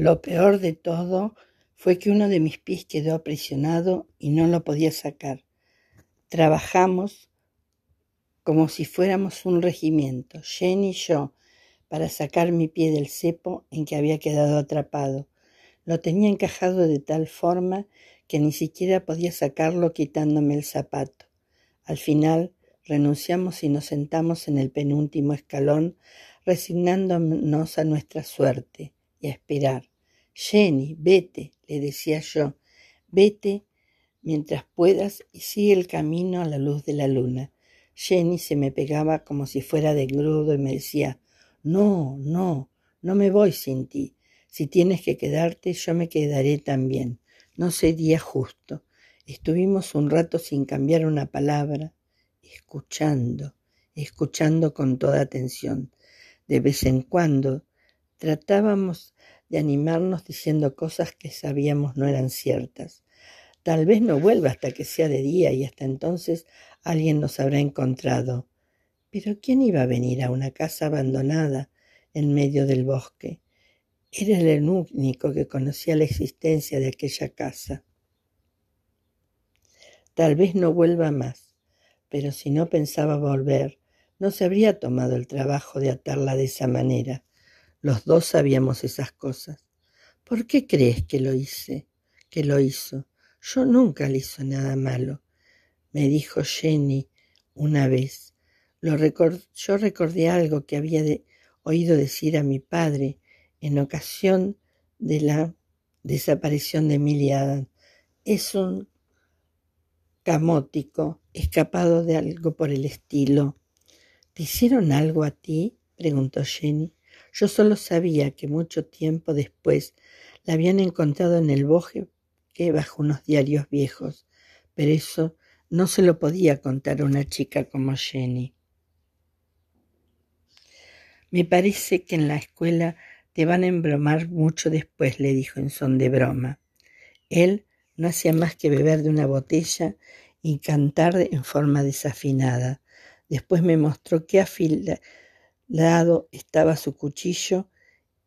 Lo peor de todo fue que uno de mis pies quedó aprisionado y no lo podía sacar. Trabajamos como si fuéramos un regimiento, Jenny y yo, para sacar mi pie del cepo en que había quedado atrapado. Lo tenía encajado de tal forma que ni siquiera podía sacarlo quitándome el zapato. Al final renunciamos y nos sentamos en el penúltimo escalón, resignándonos a nuestra suerte y a esperar. Jenny, vete, le decía yo, vete mientras puedas y sigue el camino a la luz de la luna. Jenny se me pegaba como si fuera de grudo y me decía, no, no, no me voy sin ti. Si tienes que quedarte, yo me quedaré también. No sería justo. Estuvimos un rato sin cambiar una palabra, escuchando, escuchando con toda atención. De vez en cuando tratábamos de animarnos diciendo cosas que sabíamos no eran ciertas. Tal vez no vuelva hasta que sea de día y hasta entonces alguien nos habrá encontrado. Pero ¿quién iba a venir a una casa abandonada en medio del bosque? Era el único que conocía la existencia de aquella casa. Tal vez no vuelva más, pero si no pensaba volver, no se habría tomado el trabajo de atarla de esa manera. Los dos sabíamos esas cosas. ¿Por qué crees que lo hice? Que lo hizo. Yo nunca le hizo nada malo, me dijo Jenny una vez. Lo yo recordé algo que había oído decir a mi padre en ocasión de la desaparición de Emilia Es un camótico, escapado de algo por el estilo. ¿Te hicieron algo a ti? preguntó Jenny. Yo solo sabía que mucho tiempo después la habían encontrado en el bosque bajo unos diarios viejos, pero eso no se lo podía contar a una chica como Jenny. Me parece que en la escuela te van a embromar mucho después, le dijo en son de broma. Él no hacía más que beber de una botella y cantar en forma desafinada. Después me mostró qué afilado estaba su cuchillo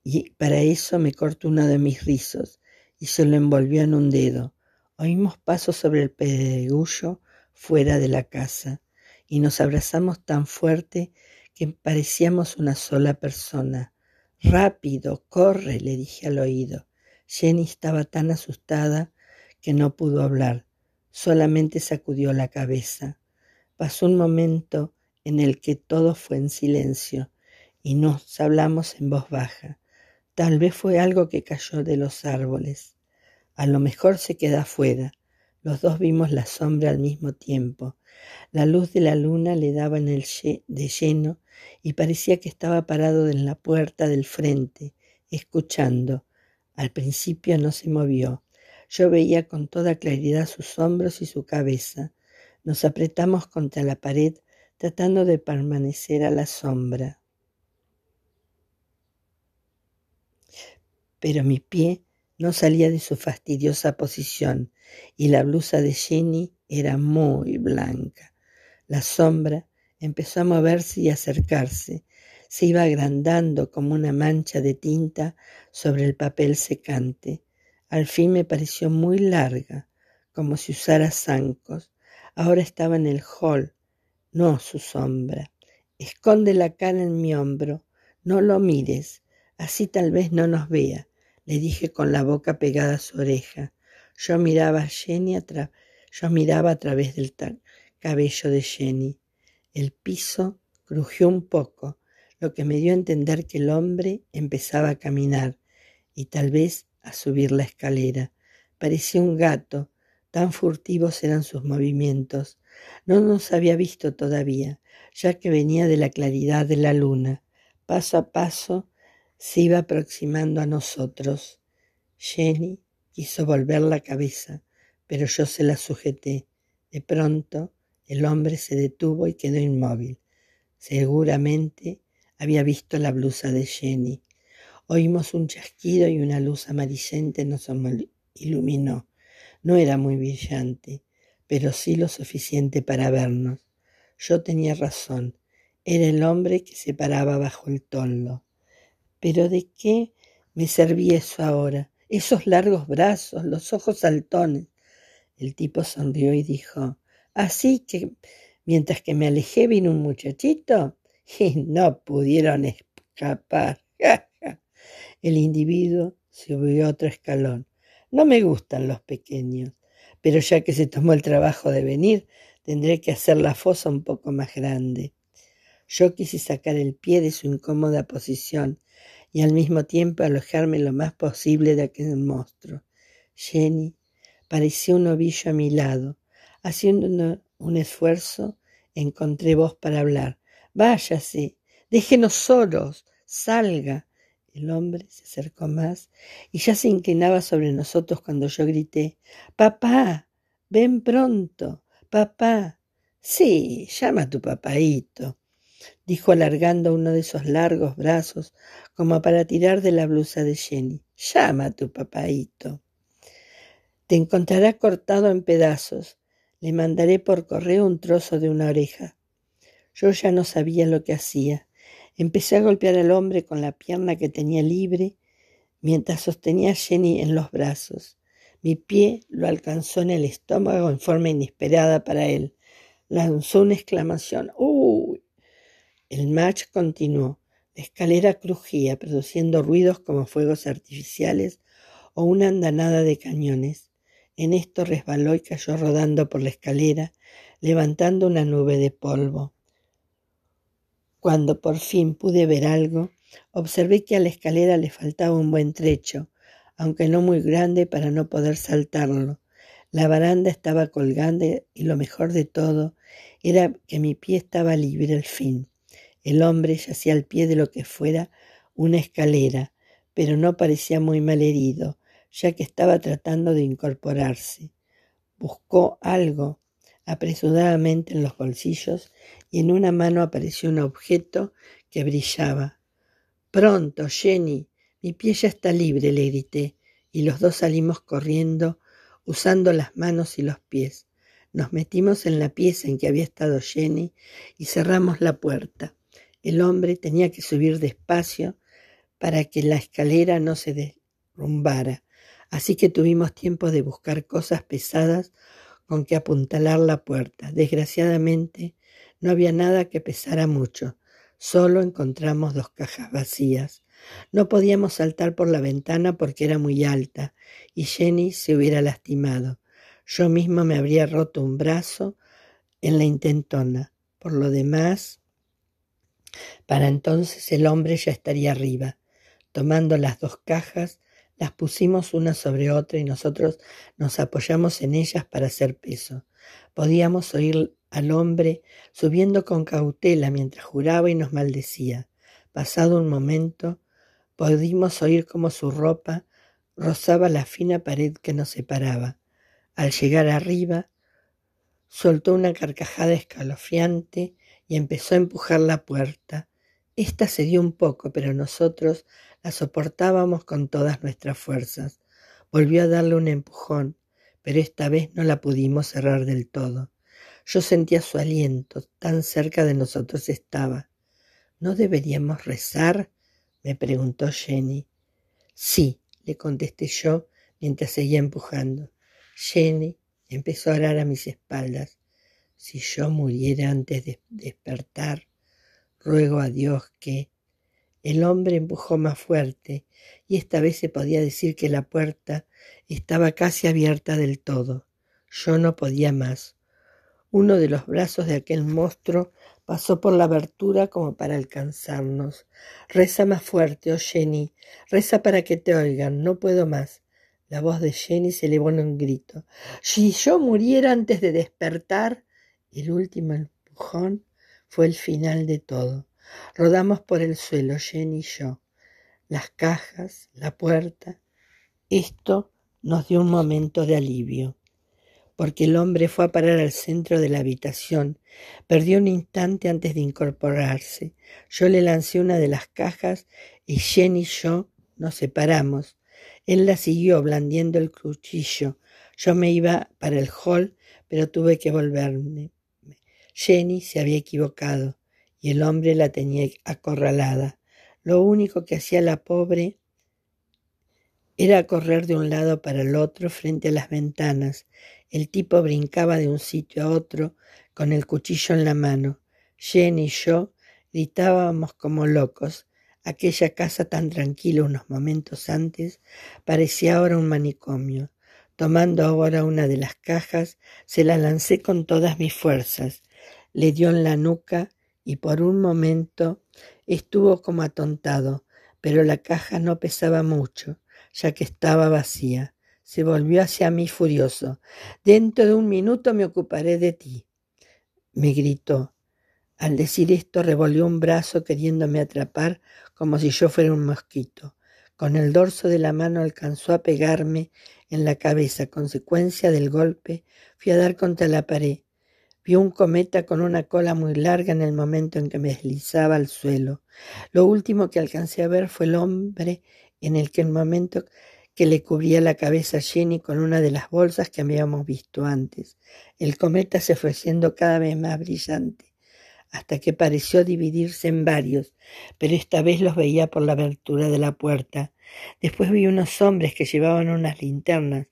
y para eso me cortó uno de mis rizos y se lo envolvió en un dedo. Oímos pasos sobre el pedregullo fuera de la casa y nos abrazamos tan fuerte que parecíamos una sola persona. Rápido, corre, le dije al oído. Jenny estaba tan asustada que no pudo hablar, solamente sacudió la cabeza. Pasó un momento en el que todo fue en silencio y nos hablamos en voz baja. Tal vez fue algo que cayó de los árboles. A lo mejor se queda afuera. Los dos vimos la sombra al mismo tiempo. La luz de la luna le daba en el de lleno y parecía que estaba parado en la puerta del frente, escuchando. Al principio no se movió. Yo veía con toda claridad sus hombros y su cabeza. Nos apretamos contra la pared tratando de permanecer a la sombra. Pero mi pie no salía de su fastidiosa posición y la blusa de Jenny era muy blanca. La sombra empezó a moverse y acercarse. Se iba agrandando como una mancha de tinta sobre el papel secante. Al fin me pareció muy larga, como si usara zancos. Ahora estaba en el hall, no su sombra. Esconde la cara en mi hombro, no lo mires, así tal vez no nos vea le dije con la boca pegada a su oreja. Yo miraba a Jenny yo miraba a través del cabello de Jenny. El piso crujió un poco, lo que me dio a entender que el hombre empezaba a caminar y tal vez a subir la escalera. Parecía un gato, tan furtivos eran sus movimientos. No nos había visto todavía, ya que venía de la claridad de la luna. Paso a paso se iba aproximando a nosotros. Jenny quiso volver la cabeza, pero yo se la sujeté. De pronto el hombre se detuvo y quedó inmóvil. Seguramente había visto la blusa de Jenny. Oímos un chasquido y una luz amarillenta nos iluminó. No era muy brillante, pero sí lo suficiente para vernos. Yo tenía razón. Era el hombre que se paraba bajo el toldo. Pero ¿de qué Me serví eso ahora, esos largos brazos, los ojos saltones. El tipo sonrió y dijo, así que mientras que me alejé vino un muchachito y no pudieron escapar. El individuo subió otro escalón. No me gustan los pequeños, pero ya que se tomó el trabajo de venir, tendré que hacer la fosa un poco más grande. Yo quise sacar el pie de su incómoda posición y al mismo tiempo alojarme lo más posible de aquel monstruo. Jenny parecía un ovillo a mi lado. Haciendo un esfuerzo, encontré voz para hablar. Váyase, déjenos solos, salga. El hombre se acercó más y ya se inclinaba sobre nosotros cuando yo grité Papá, ven pronto, papá. Sí, llama a tu papaíto, dijo alargando uno de esos largos brazos como para tirar de la blusa de Jenny. Llama a tu papaíto. Te encontrará cortado en pedazos. Le mandaré por correo un trozo de una oreja. Yo ya no sabía lo que hacía. Empecé a golpear al hombre con la pierna que tenía libre mientras sostenía a Jenny en los brazos. Mi pie lo alcanzó en el estómago en forma inesperada para él. Lanzó una exclamación. ¡Uy! El match continuó. La escalera crujía, produciendo ruidos como fuegos artificiales o una andanada de cañones. En esto resbaló y cayó rodando por la escalera, levantando una nube de polvo. Cuando por fin pude ver algo, observé que a la escalera le faltaba un buen trecho, aunque no muy grande para no poder saltarlo. La baranda estaba colgando y lo mejor de todo era que mi pie estaba libre al fin. El hombre yacía al pie de lo que fuera una escalera, pero no parecía muy mal herido, ya que estaba tratando de incorporarse. Buscó algo apresuradamente en los bolsillos y en una mano apareció un objeto que brillaba. Pronto, Jenny, mi pie ya está libre, le grité, y los dos salimos corriendo, usando las manos y los pies. Nos metimos en la pieza en que había estado Jenny y cerramos la puerta. El hombre tenía que subir despacio para que la escalera no se derrumbara, así que tuvimos tiempo de buscar cosas pesadas con que apuntalar la puerta. Desgraciadamente, no había nada que pesara mucho. Solo encontramos dos cajas vacías. No podíamos saltar por la ventana porque era muy alta y Jenny se hubiera lastimado. Yo mismo me habría roto un brazo en la intentona. Por lo demás, para entonces el hombre ya estaría arriba. Tomando las dos cajas, las pusimos una sobre otra y nosotros nos apoyamos en ellas para hacer peso. Podíamos oír al hombre subiendo con cautela mientras juraba y nos maldecía. Pasado un momento, pudimos oír cómo su ropa rozaba la fina pared que nos separaba. Al llegar arriba, soltó una carcajada escalofriante y empezó a empujar la puerta. Esta cedió un poco, pero nosotros la soportábamos con todas nuestras fuerzas. Volvió a darle un empujón, pero esta vez no la pudimos cerrar del todo. Yo sentía su aliento, tan cerca de nosotros estaba. ¿No deberíamos rezar? me preguntó Jenny. Sí, le contesté yo mientras seguía empujando. Jenny empezó a orar a mis espaldas. Si yo muriera antes de despertar, ruego a Dios que el hombre empujó más fuerte y esta vez se podía decir que la puerta estaba casi abierta del todo. Yo no podía más. Uno de los brazos de aquel monstruo pasó por la abertura como para alcanzarnos. Reza más fuerte, oh Jenny, reza para que te oigan, no puedo más. La voz de Jenny se elevó en un grito. Si yo muriera antes de despertar, el último empujón fue el final de todo. Rodamos por el suelo, Jenny y yo. Las cajas, la puerta. Esto nos dio un momento de alivio, porque el hombre fue a parar al centro de la habitación. Perdió un instante antes de incorporarse. Yo le lancé una de las cajas y Jenny y yo nos separamos. Él la siguió blandiendo el cuchillo. Yo me iba para el hall, pero tuve que volverme. Jenny se había equivocado y el hombre la tenía acorralada. Lo único que hacía la pobre Era correr de un lado para el otro frente a las ventanas. El tipo brincaba de un sitio a otro con el cuchillo en la mano. Jenny y yo gritábamos como locos. Aquella casa tan tranquila unos momentos antes parecía ahora un manicomio. Tomando ahora una de las cajas, se la lancé con todas mis fuerzas. Le dio en la nuca y por un momento estuvo como atontado, pero la caja no pesaba mucho, ya que estaba vacía. Se volvió hacia mí furioso. Dentro de un minuto me ocuparé de ti. Me gritó. Al decir esto revolvió un brazo queriéndome atrapar como si yo fuera un mosquito. Con el dorso de la mano alcanzó a pegarme en la cabeza. Consecuencia del golpe, fui a dar contra la pared. Vi un cometa con una cola muy larga en el momento en que me deslizaba al suelo. Lo último que alcancé a ver fue el hombre en el que el momento que le cubría la cabeza a Jenny con una de las bolsas que habíamos visto antes. El cometa se fue haciendo cada vez más brillante hasta que pareció dividirse en varios, pero esta vez los veía por la abertura de la puerta. Después vi unos hombres que llevaban unas linternas,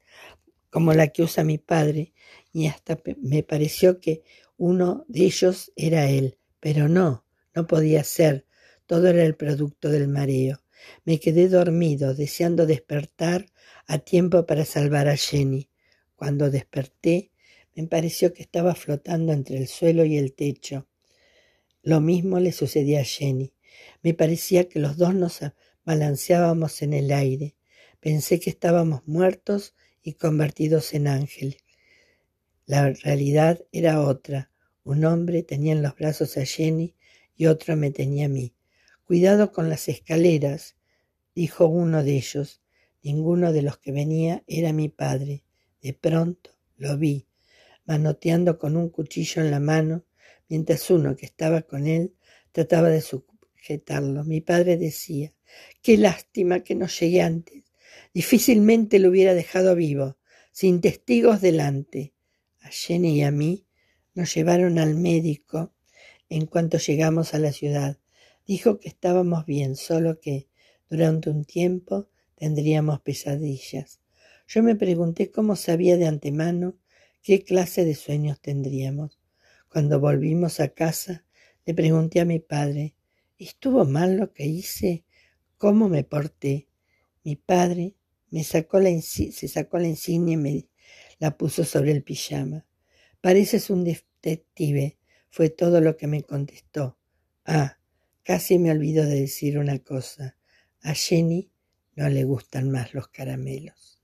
como la que usa mi padre, y hasta me pareció que uno de ellos era él, pero no, no podía ser, todo era el producto del mareo. Me quedé dormido, deseando despertar a tiempo para salvar a Jenny. Cuando desperté, me pareció que estaba flotando entre el suelo y el techo. Lo mismo le sucedía a Jenny. Me parecía que los dos nos balanceábamos en el aire. Pensé que estábamos muertos y convertidos en ángeles. La realidad era otra. Un hombre tenía en los brazos a Jenny y otro me tenía a mí. Cuidado con las escaleras, dijo uno de ellos. Ninguno de los que venía era mi padre. De pronto lo vi, manoteando con un cuchillo en la mano mientras uno que estaba con él trataba de sujetarlo. Mi padre decía, qué lástima que no llegué antes. Difícilmente lo hubiera dejado vivo, sin testigos delante. A Jenny y a mí nos llevaron al médico en cuanto llegamos a la ciudad. Dijo que estábamos bien, solo que durante un tiempo tendríamos pesadillas. Yo me pregunté cómo sabía de antemano qué clase de sueños tendríamos. Cuando volvimos a casa, le pregunté a mi padre, ¿estuvo mal lo que hice? ¿Cómo me porté? Mi padre me sacó la se sacó la insignia y me la puso sobre el pijama. Pareces un detective, fue todo lo que me contestó. Ah, casi me olvido de decir una cosa. A Jenny no le gustan más los caramelos.